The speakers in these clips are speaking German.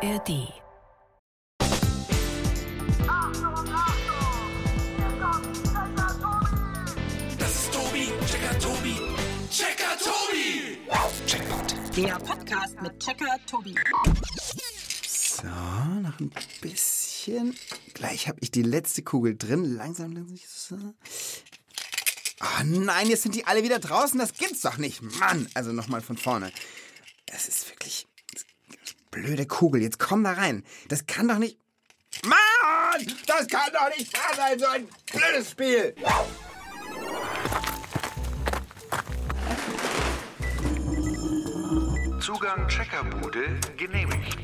ARD. Das ist Tobi, Checker Tobi, Checker Tobi. Checkpoint. Der Podcast mit Checker Tobi. So, noch ein bisschen. Gleich habe ich die letzte Kugel drin. Langsam, langsam. So. Oh nein, jetzt sind die alle wieder draußen. Das gibt's doch nicht. Mann. Also nochmal von vorne. Das ist. Blöde Kugel. Jetzt komm da rein. Das kann doch nicht. Mann! Das kann doch nicht wahr sein, so ein blödes Spiel. Zugang Checkerbude genehmigt.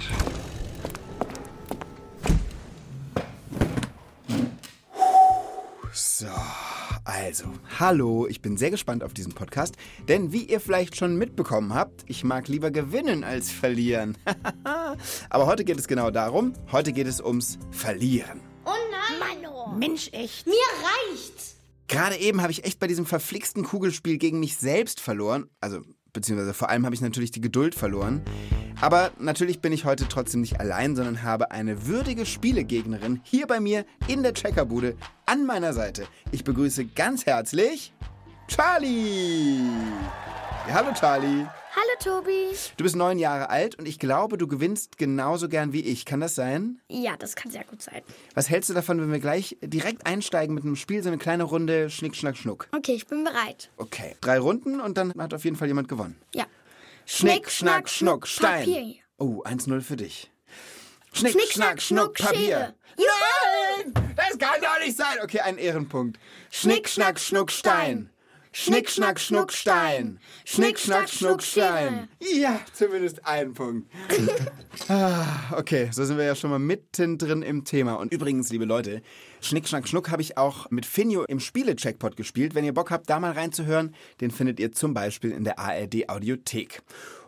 Also, hallo, ich bin sehr gespannt auf diesen Podcast, denn wie ihr vielleicht schon mitbekommen habt, ich mag lieber gewinnen als verlieren. Aber heute geht es genau darum, heute geht es ums Verlieren. Oh nein! Mano! Mensch, echt. Mir reicht's! Gerade eben habe ich echt bei diesem verflixten Kugelspiel gegen mich selbst verloren, also beziehungsweise vor allem habe ich natürlich die Geduld verloren. Aber natürlich bin ich heute trotzdem nicht allein, sondern habe eine würdige Spielegegnerin hier bei mir in der Checkerbude an meiner Seite. Ich begrüße ganz herzlich Charlie. Ja, hallo Charlie. Hallo Tobi! Du bist neun Jahre alt und ich glaube, du gewinnst genauso gern wie ich. Kann das sein? Ja, das kann sehr gut sein. Was hältst du davon, wenn wir gleich direkt einsteigen mit einem Spiel, so eine kleine Runde Schnick, Schnack, Schnuck? Okay, ich bin bereit. Okay, drei Runden und dann hat auf jeden Fall jemand gewonnen. Ja. Schnick, Schnack, Schnuck, Stein. Papier. Oh, 1-0 für dich. Schnick, Schnick, Schnack, Schnuck, Schnuck, Papier. Schere. Nein! Das kann doch nicht sein. Okay, ein Ehrenpunkt. Schnick, Schnack, Schnuck, Stein. Schnick, Schnack, Schnuck, Stein. Schnick, Schnack, Schnuck, Stein. Ja, zumindest ein Punkt. Ah, Okay, so sind wir ja schon mal mittendrin im Thema. Und übrigens, liebe Leute, Schnick, Schnack, Schnuck habe ich auch mit Finjo im Spiele-Checkpot gespielt. Wenn ihr Bock habt, da mal reinzuhören, den findet ihr zum Beispiel in der ARD-Audiothek.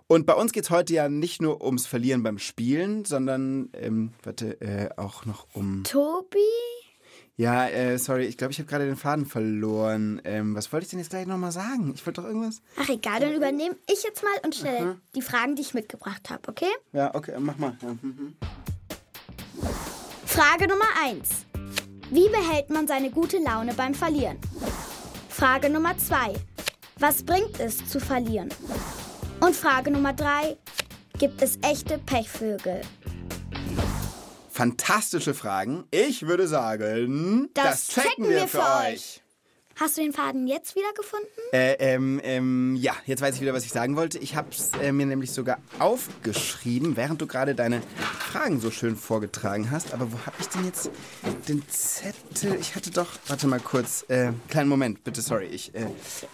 Und bei uns geht's heute ja nicht nur ums Verlieren beim Spielen, sondern, ähm, warte, äh, auch noch um... Tobi? Ja, äh, sorry, ich glaube, ich habe gerade den Faden verloren. Ähm, was wollte ich denn jetzt gleich nochmal sagen? Ich wollte doch irgendwas... Ach egal, dann übernehme ich jetzt mal und stelle die Fragen, die ich mitgebracht habe, okay? Ja, okay, mach mal. Ja, mhm. Frage Nummer 1. Wie behält man seine gute Laune beim Verlieren? Frage Nummer 2. Was bringt es zu verlieren? Und Frage Nummer 3. Gibt es echte Pechvögel? Fantastische Fragen. Ich würde sagen, Das checken wir für euch. Hast du den Faden jetzt wieder gefunden? Äh, ähm, ähm, ja, jetzt weiß ich wieder, was ich sagen wollte. Ich habe es äh, mir nämlich sogar aufgeschrieben, während du gerade deine Fragen so schön vorgetragen hast. Aber wo habe ich denn jetzt den Zettel? Ich hatte doch, warte mal kurz, äh, kleinen Moment, bitte, sorry. Ich, äh,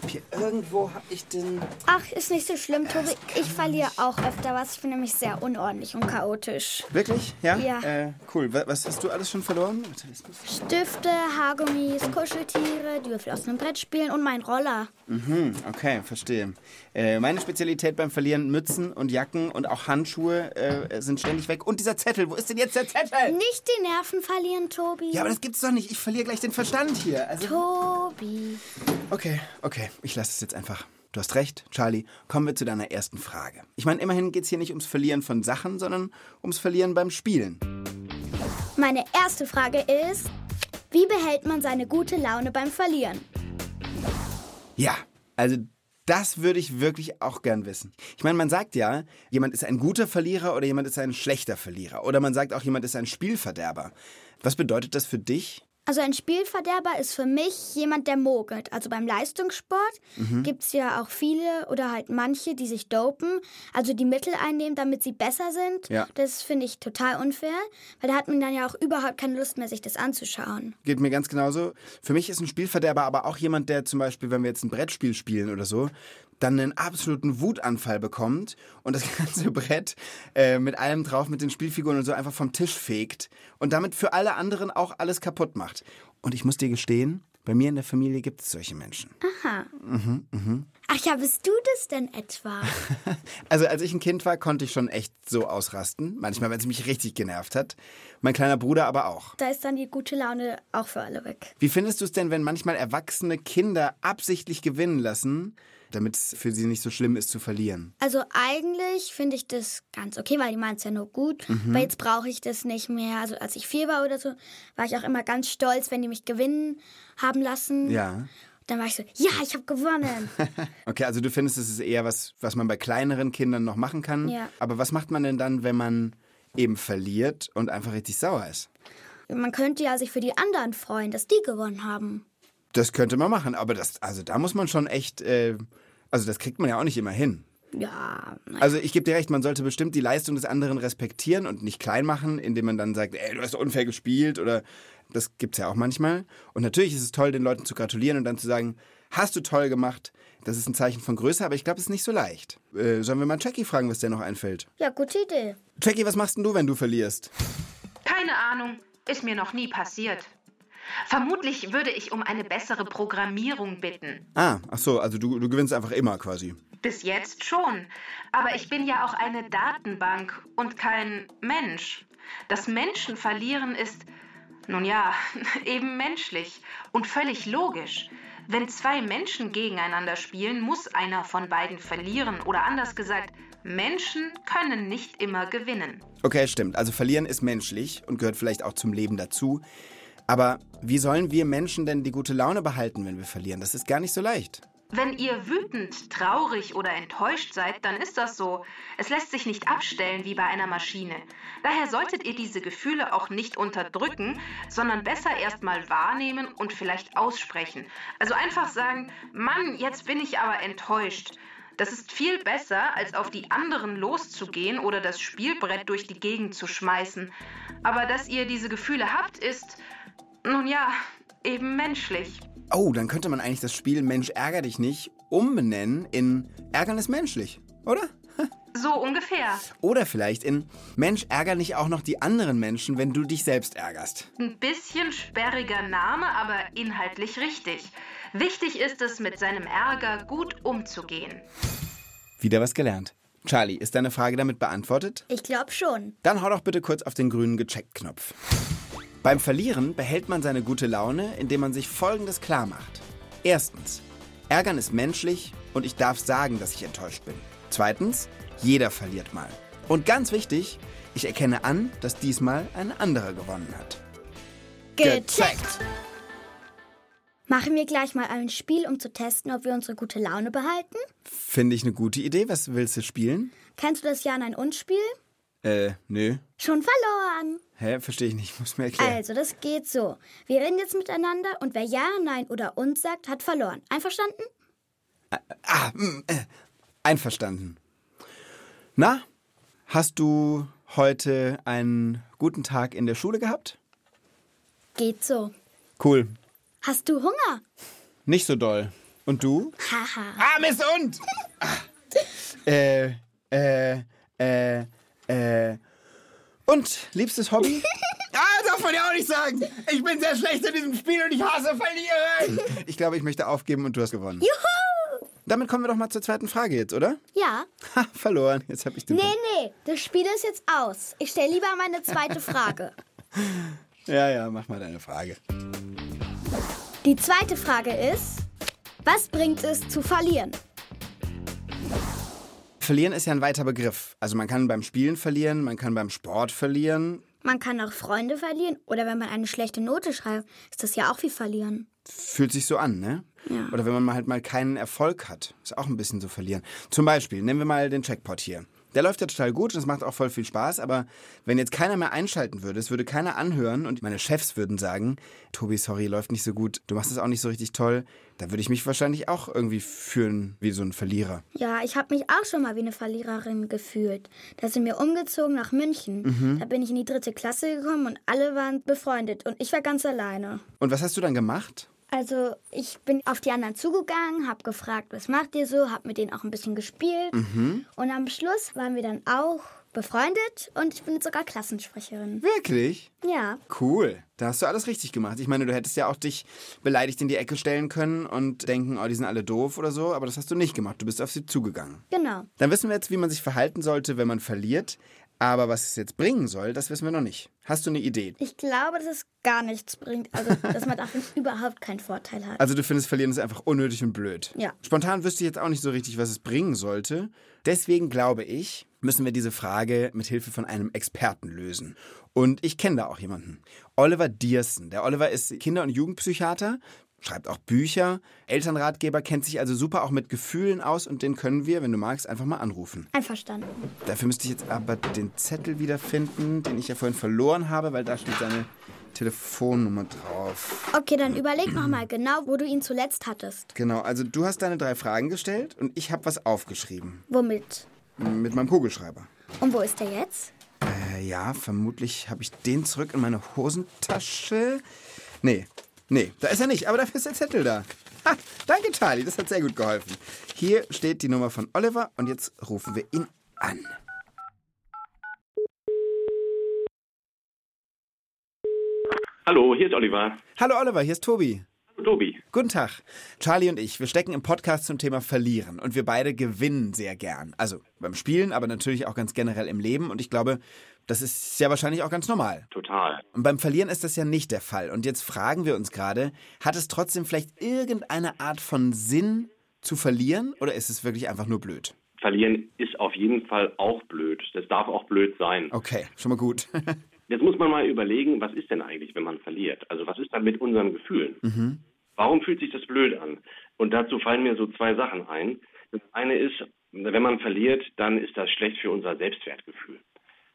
hier irgendwo habe ich den... Ach, ist nicht so schlimm, Tobi. Ich verliere auch öfter was. Ich bin nämlich sehr unordentlich und chaotisch. Wirklich? Ja? Ja. Äh, cool. Wa- Was hast du alles schon verloren? Stifte, Haargummis, Kuscheltiere, die Würfel aus einem Brett spielen und mein Roller. Hm, okay, verstehe. Äh, meine Spezialität beim Verlieren, Mützen und Jacken und auch Handschuhe äh, sind ständig weg. Und dieser Zettel, wo ist denn jetzt der Zettel? Nicht die Nerven verlieren, Tobi. Ja, aber das gibt's doch nicht. Ich verliere gleich den Verstand hier. Also, Tobi. okay, okay, ich lasse es jetzt einfach. Du hast recht, Charlie. Kommen wir zu deiner ersten Frage. Ich meine, immerhin geht's hier nicht ums Verlieren von Sachen, sondern ums Verlieren beim Spielen. Meine erste Frage ist, wie behält man seine gute Laune beim Verlieren? Ja, also das würde ich wirklich auch gern wissen. Ich meine, man sagt ja, jemand ist ein guter Verlierer oder jemand ist ein schlechter Verlierer. Oder man sagt auch, jemand ist ein Spielverderber. Was bedeutet das für dich? Also ein Spielverderber ist für mich jemand, der mogelt. Also beim Leistungssport gibt's ja auch viele oder halt manche, die sich dopen, also die Mittel einnehmen, damit sie besser sind. Ja. Das finde ich total unfair, weil da hat man dann ja auch überhaupt keine Lust mehr, sich das anzuschauen. Geht mir ganz genauso. Für mich ist ein Spielverderber aber auch jemand, der zum Beispiel, wenn wir jetzt ein Brettspiel spielen oder so, dann einen absoluten Wutanfall bekommt und das ganze Brett äh, mit allem drauf, mit den Spielfiguren und so einfach vom Tisch fegt und damit für alle anderen auch alles kaputt macht. Und ich muss dir gestehen, bei mir in der Familie gibt es solche Menschen. Ach ja, bist du das denn etwa? Also als ich ein Kind war, konnte ich schon echt so ausrasten. Manchmal, wenn es mich richtig genervt hat. Mein kleiner Bruder aber auch. da ist dann die gute Laune auch für alle weg. Wie findest du es denn, wenn manchmal erwachsene Kinder absichtlich gewinnen lassen, damit es für sie nicht so schlimm ist zu verlieren. Also eigentlich finde ich das ganz okay, weil die meint es ja nur gut. Mhm. Aber jetzt brauche ich das nicht mehr. Also als ich vier war oder so, war ich auch immer ganz stolz, wenn die mich gewinnen haben lassen. Ja. Dann war ich so, ja, ich habe gewonnen. Okay, also du findest, es ist eher was, was man bei kleineren Kindern noch machen kann. Ja. Aber was macht man denn dann, wenn man eben verliert und einfach richtig sauer ist? Man könnte ja sich für die anderen freuen, dass die gewonnen haben. Das könnte man machen, aber das, also da muss man schon echt, äh, also das kriegt man ja auch nicht immer hin. Ja, na, Also ich gebe dir recht, man sollte bestimmt die Leistung des anderen respektieren und nicht klein machen, indem man dann sagt, ey, du hast unfair gespielt oder das gibt's ja auch manchmal. Und natürlich ist es toll, den Leuten zu gratulieren und dann zu sagen, hast du toll gemacht. Das ist ein Zeichen von Größe, aber ich glaube, es ist nicht so leicht. Äh, sollen wir mal Jackie fragen, was der noch einfällt? ja, gute Idee. Jackie, was machst denn du, wenn du verlierst? Keine Ahnung, ist mir noch nie passiert. Vermutlich würde ich um eine bessere Programmierung bitten. Ah, ach so, also du, du gewinnst einfach immer quasi. Bis jetzt schon. Aber ich bin ja auch eine Datenbank und kein Mensch. Das Menschen verlieren ist, nun ja, eben menschlich und völlig logisch. Wenn zwei Menschen gegeneinander spielen, muss einer von beiden verlieren. Oder anders gesagt, Menschen können nicht immer gewinnen. Okay, stimmt. Also verlieren ist menschlich und gehört vielleicht auch zum Leben dazu. Aber wie sollen wir Menschen denn die gute Laune behalten, wenn wir verlieren? Das ist gar nicht so leicht. Wenn ihr wütend, traurig oder enttäuscht seid, dann ist das so. Es lässt sich nicht abstellen wie bei einer Maschine. Daher solltet ihr diese Gefühle auch nicht unterdrücken, sondern besser erstmal wahrnehmen und vielleicht aussprechen. Also einfach sagen, Mann, jetzt bin ich aber enttäuscht. Das ist viel besser, als auf die anderen loszugehen oder das Spielbrett durch die Gegend zu schmeißen. Aber dass ihr diese Gefühle habt, ist, nun ja, eben menschlich. Oh, dann könnte man eigentlich das Spiel Mensch ärger dich nicht umbenennen in Ärgernis menschlich, oder? So ungefähr. Oder vielleicht in Mensch ärger nicht auch noch die anderen Menschen, wenn du dich selbst ärgerst. Ein bisschen sperriger Name, aber inhaltlich richtig. Wichtig ist es, mit seinem Ärger gut umzugehen. Wieder was gelernt. Charlie, ist deine Frage damit beantwortet? Ich glaube schon. Dann hau doch bitte kurz auf den grünen Gecheckt-Knopf. Beim Verlieren behält man seine gute Laune, indem man sich Folgendes klar macht. Erstens, Ärgern ist menschlich und ich darf sagen, dass ich enttäuscht bin. Zweitens, jeder verliert mal. Und ganz wichtig, ich erkenne an, dass diesmal ein anderer gewonnen hat. Gecheckt. Machen wir gleich mal ein Spiel, um zu testen, ob wir unsere gute Laune behalten? Finde ich eine gute Idee. Was willst du spielen? Kennst du das Ja, Nein, Und Spiel? Äh, nö. Schon verloren. Hä? Verstehe ich nicht. Muss mir erklären. Also, das geht so. Wir reden jetzt miteinander und wer Ja, Nein oder Und sagt, hat verloren. Einverstanden? Ah, mm, äh, einverstanden. Na, hast du heute einen guten Tag in der Schule gehabt? Geht so. Cool. Hast du Hunger? Nicht so doll. Und du? Haha. Ah, Mist und! Ah. Äh, äh, äh, äh. Und, liebstes Hobby? ah, darf man ja auch nicht sagen. Ich bin sehr schlecht in diesem Spiel und ich hasse Verlieren. Ich glaube, ich möchte aufgeben und du hast gewonnen. Juhu! Damit kommen wir doch mal zur zweiten Frage jetzt, oder? Ja. Ha, verloren. Jetzt habe ich den Nee, Punkt. nee, das Spiel ist jetzt aus. Ich stelle lieber meine zweite Frage. Ja, ja, mach mal deine Frage. Die zweite Frage ist, was bringt es zu verlieren? Verlieren ist ja ein weiter Begriff. Also man kann beim Spielen verlieren, man kann beim Sport verlieren. Man kann auch Freunde verlieren oder wenn man eine schlechte Note schreibt, ist das ja auch wie verlieren. Fühlt sich so an, ne? Ja. Oder wenn man mal halt mal keinen Erfolg hat. Ist auch ein bisschen so verlieren. Zum Beispiel, nehmen wir mal den Checkpot hier. Der läuft ja total gut und es macht auch voll viel Spaß, aber wenn jetzt keiner mehr einschalten würde, es würde keiner anhören und meine Chefs würden sagen, Tobi, sorry, läuft nicht so gut, du machst es auch nicht so richtig toll, dann würde ich mich wahrscheinlich auch irgendwie fühlen wie so ein Verlierer. Ja, ich habe mich auch schon mal wie eine Verliererin gefühlt. Da sind wir umgezogen nach München. Da bin ich in die dritte Klasse gekommen und alle waren befreundet und ich war ganz alleine. Und was hast du dann gemacht? Also ich bin auf die anderen zugegangen, habe gefragt, was macht ihr so, habe mit denen auch ein bisschen gespielt. Und am Schluss waren wir dann auch befreundet und ich bin jetzt sogar Klassensprecherin. Wirklich? Ja, Cool. Da hast du alles richtig gemacht. Ich meine, du hättest ja auch dich beleidigt in die Ecke stellen können und denken, oh, die sind alle doof oder so, aber das hast du nicht gemacht. Du bist auf sie zugegangen. genau. Dann wissen wir jetzt, wie man sich verhalten sollte, wenn man verliert. Aber was es jetzt bringen soll, das wissen wir noch nicht. Hast du eine Idee? Ich glaube, dass es gar nichts bringt. Also, dass man davon überhaupt keinen Vorteil hat. Also du findest Verlieren ist einfach unnötig und blöd. Ja. Spontan wüsste ich jetzt auch nicht so richtig, was es bringen sollte. Deswegen glaube ich, müssen wir diese Frage mit Hilfe von einem Experten lösen. Und ich kenne da auch jemanden. Oliver Diersen. Der Oliver ist Kinder- und Jugendpsychiater, schreibt auch Bücher, Elternratgeber, kennt sich also super auch mit Gefühlen aus und den können wir, wenn du magst, einfach mal anrufen. Einverstanden. Dafür müsste ich jetzt aber den Zettel wiederfinden, den ich ja vorhin verloren habe, weil da steht seine Telefonnummer drauf. Okay, dann überleg noch mal genau, wo du ihn zuletzt hattest. Genau, also du hast deine drei Fragen gestellt und ich habe was aufgeschrieben. Womit? Mit meinem Kugelschreiber. Und wo ist er jetzt? Äh, ja, vermutlich habe ich den zurück in meine Hosentasche. Nee, nee, da ist er nicht, aber dafür ist der Zettel da. Ha, danke, Charlie, das hat sehr gut geholfen. Hier steht die Nummer von Oliver und jetzt rufen wir ihn an. Hallo, hier ist Oliver. Hallo Oliver, hier ist Tobi. Tobi. Guten Tag. Charlie und ich, wir stecken im Podcast zum Thema Verlieren und wir beide gewinnen sehr gern. Also beim Spielen, aber natürlich auch ganz generell im Leben und ich glaube, das ist ja wahrscheinlich auch ganz normal. Total. Und beim Verlieren ist das ja nicht der Fall. Und jetzt fragen wir uns gerade, hat es trotzdem vielleicht irgendeine Art von Sinn zu verlieren oder ist es wirklich einfach nur blöd? Verlieren ist auf jeden Fall auch blöd. Das darf auch blöd sein. Okay, schon mal gut. Jetzt muss man mal überlegen, was ist denn eigentlich, wenn man verliert? Also was ist dann mit unseren Gefühlen? Warum fühlt sich das blöd an? Und dazu fallen mir so zwei Sachen ein. Das eine ist, wenn man verliert, dann ist das schlecht für unser Selbstwertgefühl.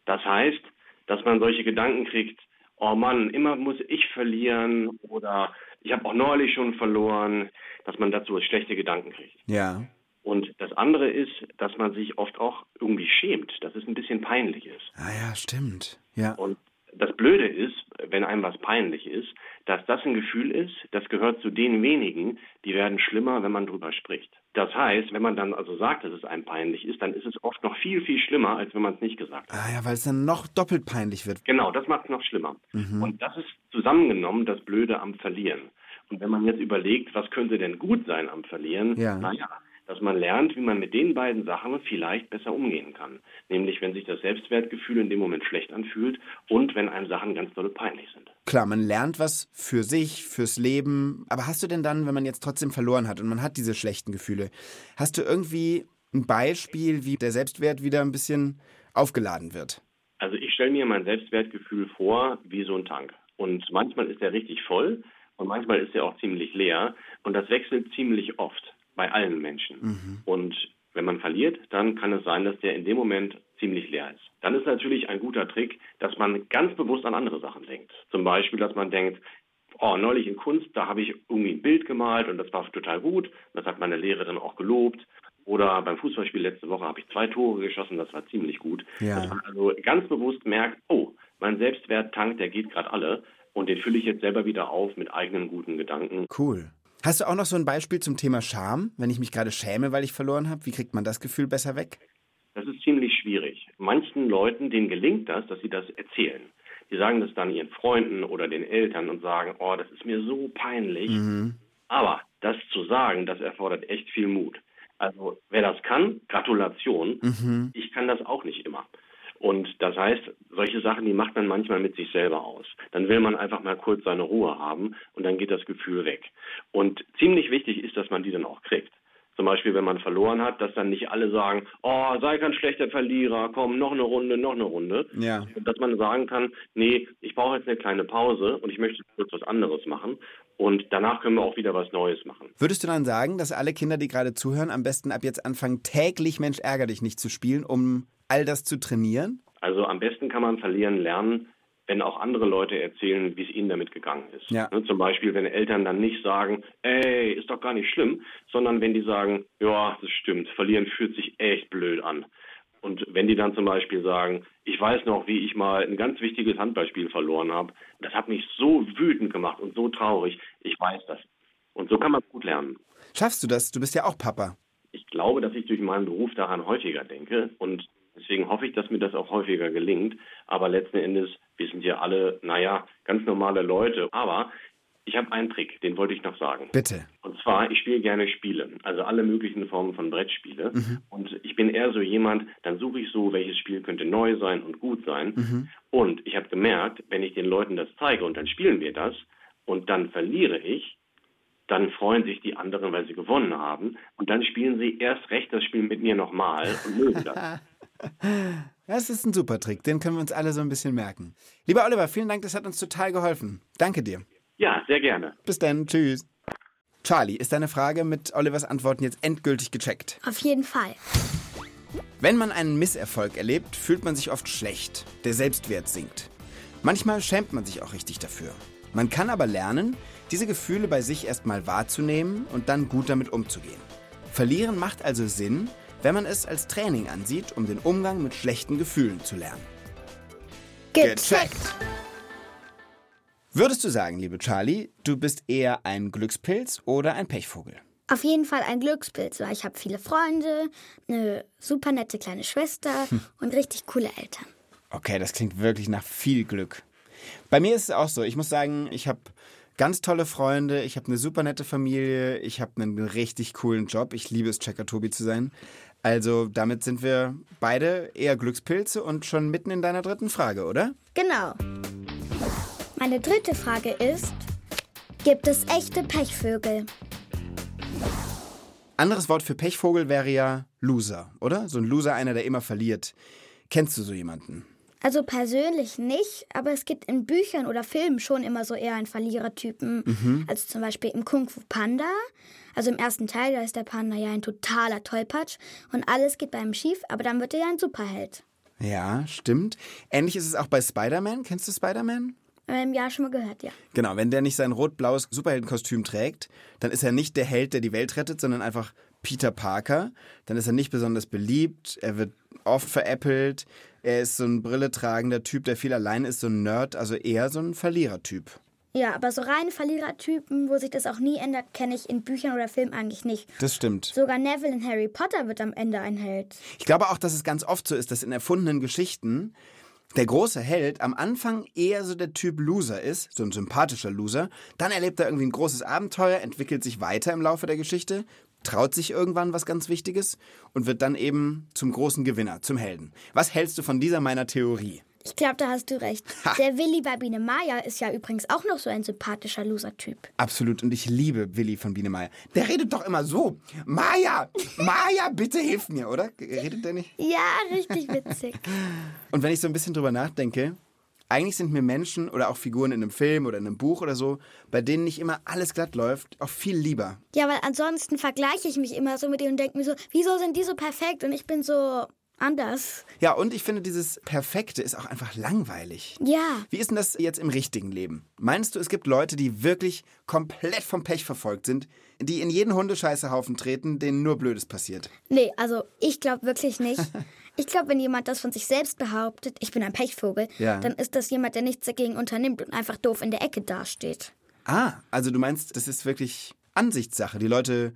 Das heißt, dass man solche Gedanken kriegt, oh Mann, immer muss ich verlieren oder ich habe auch neulich schon verloren, dass man dazu schlechte Gedanken kriegt. ja. Und das andere ist, dass man sich oft auch irgendwie schämt, dass es ein bisschen peinlich ist. Ah ja, stimmt. Ja. Und das Blöde ist, wenn einem was peinlich ist, dass das ein Gefühl ist, das gehört zu den wenigen, die werden schlimmer, wenn man drüber spricht. Das heißt, wenn man dann also sagt, dass es einem peinlich ist, dann ist es oft noch viel, viel schlimmer, als wenn man es nicht gesagt hat. Ah ja, weil es dann noch doppelt peinlich wird. Genau, das macht es noch schlimmer. Und das ist zusammengenommen das Blöde am Verlieren. Und wenn man jetzt überlegt, was könnte denn gut sein am Verlieren, Ja. naja, dass man lernt, wie man mit den beiden Sachen vielleicht besser umgehen kann. Nämlich, wenn sich das Selbstwertgefühl in dem Moment schlecht anfühlt und wenn einem Sachen ganz doll peinlich sind. Klar, man lernt was für sich, fürs Leben. Aber hast du denn dann, wenn man jetzt trotzdem verloren hat und man hat diese schlechten Gefühle, hast du irgendwie ein Beispiel, wie der Selbstwert wieder ein bisschen aufgeladen wird? Also ich stelle mir mein Selbstwertgefühl vor wie so ein Tank. Und manchmal ist er richtig voll und manchmal ist er auch ziemlich leer. Und das wechselt ziemlich oft bei allen Menschen. Und wenn man verliert, dann kann es sein, dass der in dem Moment ziemlich leer ist. Dann ist natürlich ein guter Trick, dass man ganz bewusst an andere Sachen denkt. Zum Beispiel, dass man denkt, oh, neulich in Kunst, da habe ich irgendwie ein Bild gemalt und das war total gut. Das hat meine Lehrerin auch gelobt. Oder beim Fußballspiel letzte Woche habe ich zwei Tore geschossen, das war ziemlich gut. Ja. Dass man also ganz bewusst merkt, oh, mein Selbstwerttank, der geht gerade alle und den fülle ich jetzt selber wieder auf mit eigenen guten Gedanken. Cool. Hast du auch noch so ein Beispiel zum Thema Scham? Wenn ich mich gerade schäme, weil ich verloren habe, wie kriegt man das Gefühl besser weg? Das ist ziemlich schwierig. Manchen Leuten, denen gelingt das, dass sie das erzählen. Die sagen das dann ihren Freunden oder den Eltern und sagen, oh, das ist mir so peinlich. Aber das zu sagen, das erfordert echt viel Mut. Also wer das kann, Gratulation. Ich kann das auch nicht immer. Und das heißt, solche Sachen, die macht man manchmal mit sich selber aus. Dann will man einfach mal kurz seine Ruhe haben und dann geht das Gefühl weg. Und ziemlich wichtig ist, dass man die dann auch kriegt. Zum Beispiel, wenn man verloren hat, dass dann nicht alle sagen, oh, sei kein schlechter Verlierer, komm, noch eine Runde, noch eine Runde. Ja. Dass man sagen kann, nee, ich brauche jetzt eine kleine Pause und ich möchte kurz was anderes machen. Und danach können wir auch wieder was Neues machen. Würdest du dann sagen, dass alle Kinder, die gerade zuhören, am besten ab jetzt anfangen, täglich Mensch ärger dich nicht zu spielen, um all das zu trainieren? Also am besten kann man verlieren lernen, wenn auch andere Leute erzählen, wie es ihnen damit gegangen ist. Ja. Ne, zum Beispiel, wenn Eltern dann nicht sagen, ey, ist doch gar nicht schlimm, sondern wenn die sagen, ja, das stimmt, verlieren fühlt sich echt blöd an. Und wenn die dann zum Beispiel sagen, ich weiß noch, wie ich mal ein ganz wichtiges Handballspiel verloren habe, das hat mich so wütend gemacht und so traurig, ich weiß das. Und so kann man gut lernen. Schaffst du das? Du bist ja auch Papa. Ich glaube, dass ich durch meinen Beruf daran häufiger denke und deswegen hoffe ich, dass mir das auch häufiger gelingt. Aber letzten Endes, wir sind ja alle, naja, ganz normale Leute. Aber Ich habe einen Trick, den wollte ich noch sagen. Bitte. Und zwar, ich spiele gerne Spiele, also alle möglichen Formen von Brettspiele. Und ich bin eher so jemand, dann suche ich so, welches Spiel könnte neu sein und gut sein. Und ich habe gemerkt, wenn ich den Leuten das zeige und dann spielen wir das und dann verliere ich, dann freuen sich die anderen, weil sie gewonnen haben. Und dann spielen sie erst recht das Spiel mit mir nochmal und mögen das. Das ist ein super Trick, den können wir uns alle so ein bisschen merken. Lieber Oliver, vielen Dank, das hat uns total geholfen. Danke dir. Ja, sehr gerne. Bis dann, tschüss. Charlie, ist deine Frage mit Olivers Antworten jetzt endgültig gecheckt? Auf jeden Fall. Wenn man einen Misserfolg erlebt, fühlt man sich oft schlecht. Der Selbstwert sinkt. Manchmal schämt man sich auch richtig dafür. Man kann aber lernen, diese Gefühle bei sich erstmal wahrzunehmen und dann gut damit umzugehen. Verlieren macht also Sinn, wenn man es als Training ansieht, um den Umgang mit schlechten Gefühlen zu lernen. Gecheckt. Würdest du sagen, liebe Charlie, du bist eher ein Glückspilz oder ein Pechvogel? Auf jeden Fall ein Glückspilz, weil ich habe viele Freunde, eine super nette kleine Schwester und richtig coole Eltern. Okay, das klingt wirklich nach viel Glück. Bei mir ist es auch so. Ich muss sagen, ich habe ganz tolle Freunde, ich habe eine super nette Familie, ich habe einen richtig coolen Job. Ich liebe es, Checker Tobi zu sein. Also damit sind wir beide eher Glückspilze und schon mitten in deiner dritten Frage, oder? Genau. Meine dritte Frage ist, gibt es echte Pechvögel? Anderes Wort für Pechvogel wäre ja Loser, oder? So ein Loser, einer, der immer verliert. Kennst du so jemanden? Also persönlich nicht, aber es gibt in Büchern oder Filmen schon immer so eher einen Verlierertypen. Also zum Beispiel im Kung Fu Panda. Also im ersten Teil, da ist der Panda ja ein totaler Tollpatsch und alles geht bei ihm schief, aber dann wird er ja ein Superheld. Ja, stimmt. Ähnlich ist es auch bei Spider-Man. Kennst du Spider-Man? Ähm, ja, schon mal gehört, ja. Genau, wenn der nicht sein rot-blaues Superheldenkostüm trägt, dann ist er nicht der Held, der die Welt rettet, sondern einfach Peter Parker. Dann ist er nicht besonders beliebt, er wird oft veräppelt, er ist so ein brilletragender Typ, der viel allein ist, so ein Nerd, also eher so ein Verlierertyp. Ja, aber so reine Verlierertypen, wo sich das auch nie ändert, kenne ich in Büchern oder Filmen eigentlich nicht. Das stimmt. Sogar Neville in Harry Potter wird am Ende ein Held. Ich glaube auch, dass es ganz oft so ist, dass in erfundenen Geschichten der große Held am Anfang eher so der Typ Loser ist, so ein sympathischer Loser. Dann erlebt er irgendwie ein großes Abenteuer, entwickelt sich weiter im Laufe der Geschichte, traut sich irgendwann was ganz Wichtiges und wird dann eben zum großen Gewinner, zum Helden. Was hältst du von dieser meiner Theorie? Ich glaube, da hast du recht. Der Willi bei Biene Maya ist ja übrigens auch noch so ein sympathischer Loser-Typ. Absolut. Und ich liebe Willi von Biene Meier. Der redet doch immer so. Maja, Maja, bitte hilf mir, oder? Redet der nicht? Ja, richtig witzig. Und wenn ich so ein bisschen drüber nachdenke, eigentlich sind mir Menschen oder auch Figuren in einem Film oder in einem Buch oder so, bei denen nicht immer alles glatt läuft, auch viel lieber. Ja, weil ansonsten vergleiche ich mich immer so mit denen und denke mir so, wieso sind die so perfekt und ich bin so anders. Ja, und ich finde, dieses Perfekte ist auch einfach langweilig. Ja. Wie ist denn das jetzt im richtigen Leben? Meinst du, es gibt Leute, die wirklich komplett vom Pech verfolgt sind, die in jeden Hundescheißehaufen treten, denen nur Blödes passiert? Nee, also ich glaube wirklich nicht. Ich glaube, wenn jemand das von sich selbst behauptet, ich bin ein Pechvogel, Ja. dann ist das jemand, der nichts dagegen unternimmt und einfach doof in der Ecke dasteht. Ah, also du meinst, das ist wirklich Ansichtssache. Die Leute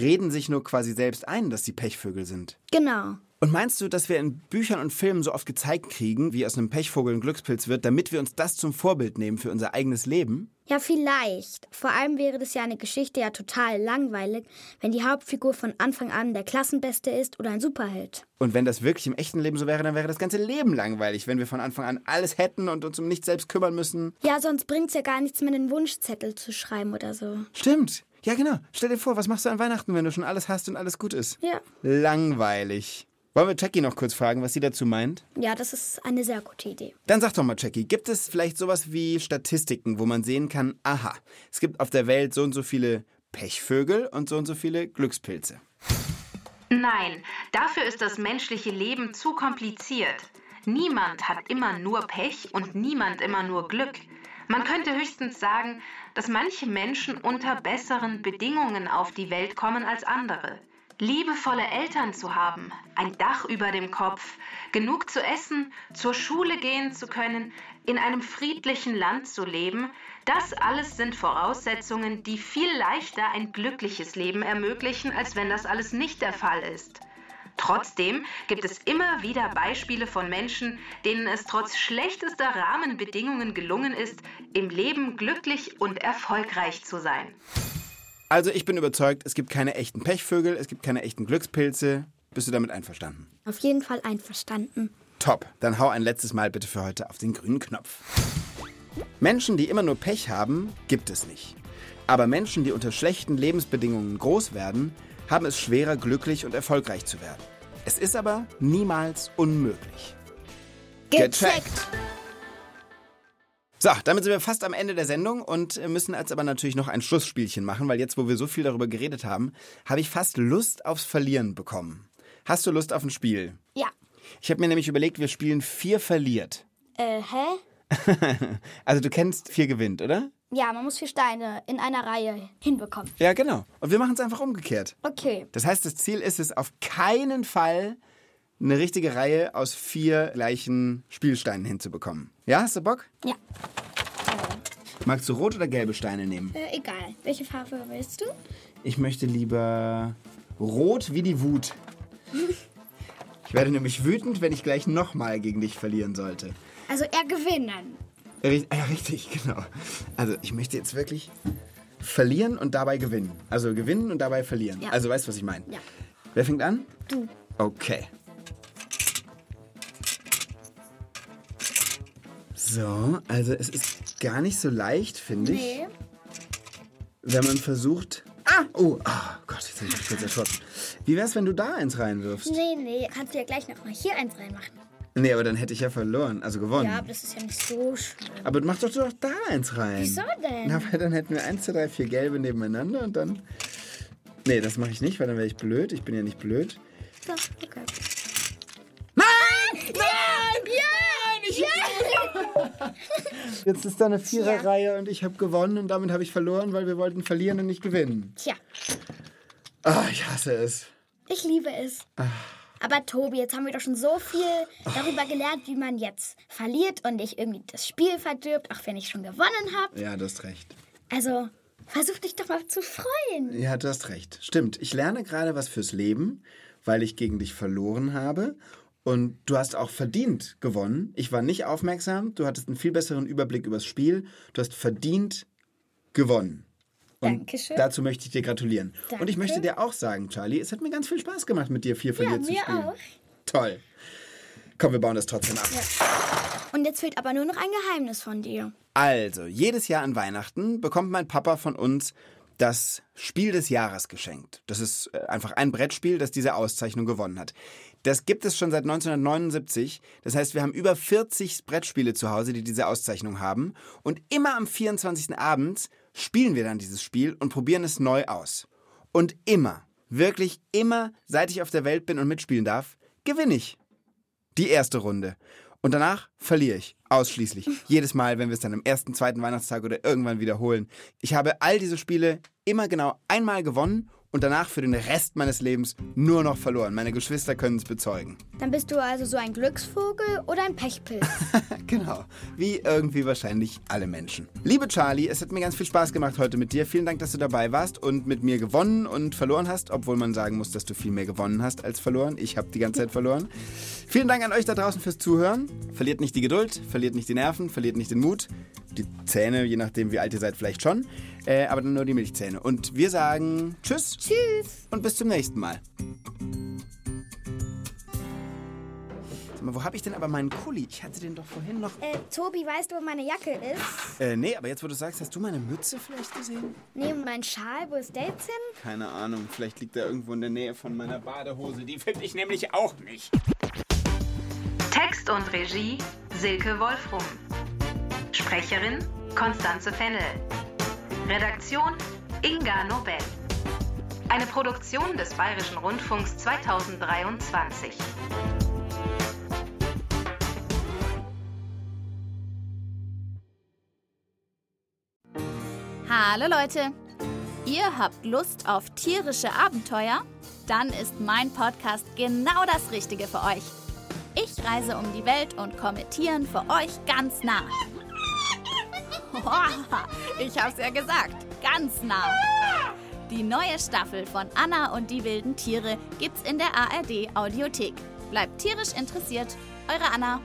reden sich nur quasi selbst ein, dass sie Pechvögel sind. Genau. Und meinst du, dass wir in Büchern und Filmen so oft gezeigt kriegen, wie aus einem Pechvogel ein Glückspilz wird, damit wir uns das zum Vorbild nehmen für unser eigenes Leben? Ja, vielleicht. Vor allem wäre das ja eine Geschichte ja total langweilig, wenn die Hauptfigur von Anfang an der Klassenbeste ist oder ein Superheld. Und wenn das wirklich im echten Leben so wäre, dann wäre das ganze Leben langweilig, wenn wir von Anfang an alles hätten und uns um nichts selbst kümmern müssen. Ja, sonst bringt's ja gar nichts mehr, einen Wunschzettel zu schreiben oder so. Stimmt. Ja, genau. Stell dir vor, was machst du an Weihnachten, wenn du schon alles hast und alles gut ist? Ja. Langweilig. Wollen wir Jackie noch kurz fragen, was sie dazu meint? Ja, das ist eine sehr gute Idee. Dann sag doch mal, Jackie, gibt es vielleicht sowas wie Statistiken, wo man sehen kann, aha, es gibt auf der Welt so und so viele Pechvögel und so und so viele Glückspilze? Nein, dafür ist das menschliche Leben zu kompliziert. Niemand hat immer nur Pech und niemand immer nur Glück. Man könnte höchstens sagen, dass manche Menschen unter besseren Bedingungen auf die Welt kommen als andere. Liebevolle Eltern zu haben, ein Dach über dem Kopf, genug zu essen, zur Schule gehen zu können, in einem friedlichen Land zu leben, das alles sind Voraussetzungen, die viel leichter ein glückliches Leben ermöglichen, als wenn das alles nicht der Fall ist. Trotzdem gibt es immer wieder Beispiele von Menschen, denen es trotz schlechtester Rahmenbedingungen gelungen ist, im Leben glücklich und erfolgreich zu sein. Also ich bin überzeugt, es gibt keine echten Pechvögel, es gibt keine echten Glückspilze. Bist du damit einverstanden? Auf jeden Fall einverstanden. Top, dann hau ein letztes Mal bitte für heute auf den grünen Knopf. Menschen, die immer nur Pech haben, gibt es nicht. Aber Menschen, die unter schlechten Lebensbedingungen groß werden, haben es schwerer, glücklich und erfolgreich zu werden. Es ist aber niemals unmöglich. Gecheckt. So, damit sind wir fast am Ende der Sendung und müssen jetzt aber natürlich noch ein Schlussspielchen machen, weil jetzt, wo wir so viel darüber geredet haben, habe ich fast Lust aufs Verlieren bekommen. Hast du Lust auf ein Spiel? Ja. Ich habe mir nämlich überlegt, wir spielen vier verliert. Äh, hä? Also du kennst vier gewinnt, oder? Ja, man muss vier Steine in einer Reihe hinbekommen. Ja, genau. Und wir machen es einfach umgekehrt. Okay. Das heißt, das Ziel ist es auf keinen Fall, eine richtige Reihe aus vier gleichen Spielsteinen hinzubekommen. Ja, hast du Bock? Ja. Magst du rot oder gelbe Steine nehmen? Äh, egal. Welche Farbe willst du? Ich möchte lieber rot wie die Wut. Ich werde nämlich wütend, wenn ich gleich nochmal gegen dich verlieren sollte. Also eher gewinnen. Ri- Ja, richtig, genau. Also ich möchte jetzt wirklich verlieren und dabei gewinnen. Also gewinnen und dabei verlieren. Ja. Also weißt du, was ich meine? Ja. Wer fängt an? Du. Okay. So, also es ist gar nicht so leicht, finde ich, Nee. wenn man versucht... Ah! Oh, ah, Gott, jetzt habe ich mich kurz erschrocken. Wie wär's, wenn du da eins reinwirfst? Nee, nee. Kannst du ja gleich noch mal hier eins reinmachen. Nee, aber dann hätte ich ja verloren, also gewonnen. Ja, aber das ist ja nicht so schlimm. Aber mach doch doch da eins rein. Wieso denn? Na, weil dann hätten wir 1, 2, 3, 4 gelbe nebeneinander und dann. Nee, das mache ich nicht, weil dann wäre ich blöd. Ich bin ja nicht blöd. So, okay. Jetzt ist da eine Viererreihe und ich habe gewonnen und damit habe ich verloren, weil wir wollten verlieren und nicht gewinnen. Tja, Ah, ich hasse es. ich liebe es. Aber Tobi, jetzt haben wir doch schon so viel darüber gelernt, wie man jetzt verliert und nicht irgendwie das Spiel verdirbt, auch wenn ich schon gewonnen habe. Ja, du hast recht. Also, versuch dich doch mal zu freuen. Ja, du hast recht. Stimmt. Ich lerne gerade was fürs Leben, weil ich gegen dich verloren habe. Und du hast auch verdient gewonnen. Ich war nicht aufmerksam. Du hattest einen viel besseren Überblick übers Spiel. Du hast verdient gewonnen. Und Dankeschön. dazu möchte ich dir gratulieren. Und ich Danke. möchte dir auch sagen, Charlie, es hat mir ganz viel Spaß gemacht, mit dir vier Ja, verliert zu mir spielen. auch. Toll. Komm, wir bauen das trotzdem ab. Und jetzt fehlt aber nur noch ein Geheimnis von dir. Also, jedes Jahr an Weihnachten bekommt mein Papa von uns das Spiel des Jahres geschenkt. Das ist äh, einfach ein Brettspiel, das diese Auszeichnung gewonnen hat. Das gibt es schon seit 1979. Das heißt, wir haben über 40 Brettspiele zu Hause, die diese Auszeichnung haben. Und immer am 24. Abend spielen wir dann dieses Spiel und probieren es neu aus. Und immer, wirklich immer, seit ich auf der Welt bin und mitspielen darf, gewinne ich die erste Runde. Und danach verliere ich. Ausschließlich. Jedes Mal, wenn wir es dann am ersten, zweiten Weihnachtstag oder irgendwann wiederholen. Ich habe all diese Spiele immer genau einmal gewonnen und danach für den Rest meines Lebens nur noch verloren. Meine Geschwister können es bezeugen. Dann bist du also so ein Glücksvogel oder ein Pechpilz. genau. Wie irgendwie wahrscheinlich alle Menschen. Liebe Charlie, es hat mir ganz viel Spaß gemacht heute mit dir. Vielen Dank, dass du dabei warst und mit mir gewonnen und verloren hast, obwohl man sagen muss, dass du viel mehr gewonnen hast als verloren. Ich habe die ganze Zeit verloren. Vielen Dank an euch da draußen fürs Zuhören. Verliert nicht die Geduld, verliert nicht die Nerven, verliert nicht den Mut. Die Zähne, je nachdem wie alt ihr seid, vielleicht schon. Äh, aber dann nur die Milchzähne. Und wir sagen Tschüss. Tschüss. Und bis zum nächsten Mal. Sag mal, wo habe ich denn aber meinen Kuli? Ich hatte den doch vorhin noch. Äh, Tobi, weißt du, wo meine Jacke ist? Äh, nee, aber jetzt, wo du sagst, hast du meine Mütze vielleicht gesehen? Neben meinen Schal, wo ist der jetzt hin? Keine Ahnung, vielleicht liegt er irgendwo in der Nähe von meiner Badehose. Die finde ich nämlich auch nicht. Text und Regie Silke Wolfrum. Sprecherin Konstanze Fennel. Redaktion Inga Nobel. Eine Produktion des Bayerischen Rundfunks 2023. Hallo Leute! Ihr habt Lust auf tierische Abenteuer? Dann ist mein Podcast genau das Richtige für euch. Ich reise um die Welt und komme Tieren für euch ganz nah. Ich hab's ja gesagt, ganz nah. Die neue Staffel von Anna und die wilden Tiere gibt's in der ARD Audiothek. Bleibt tierisch interessiert. Eure Anna.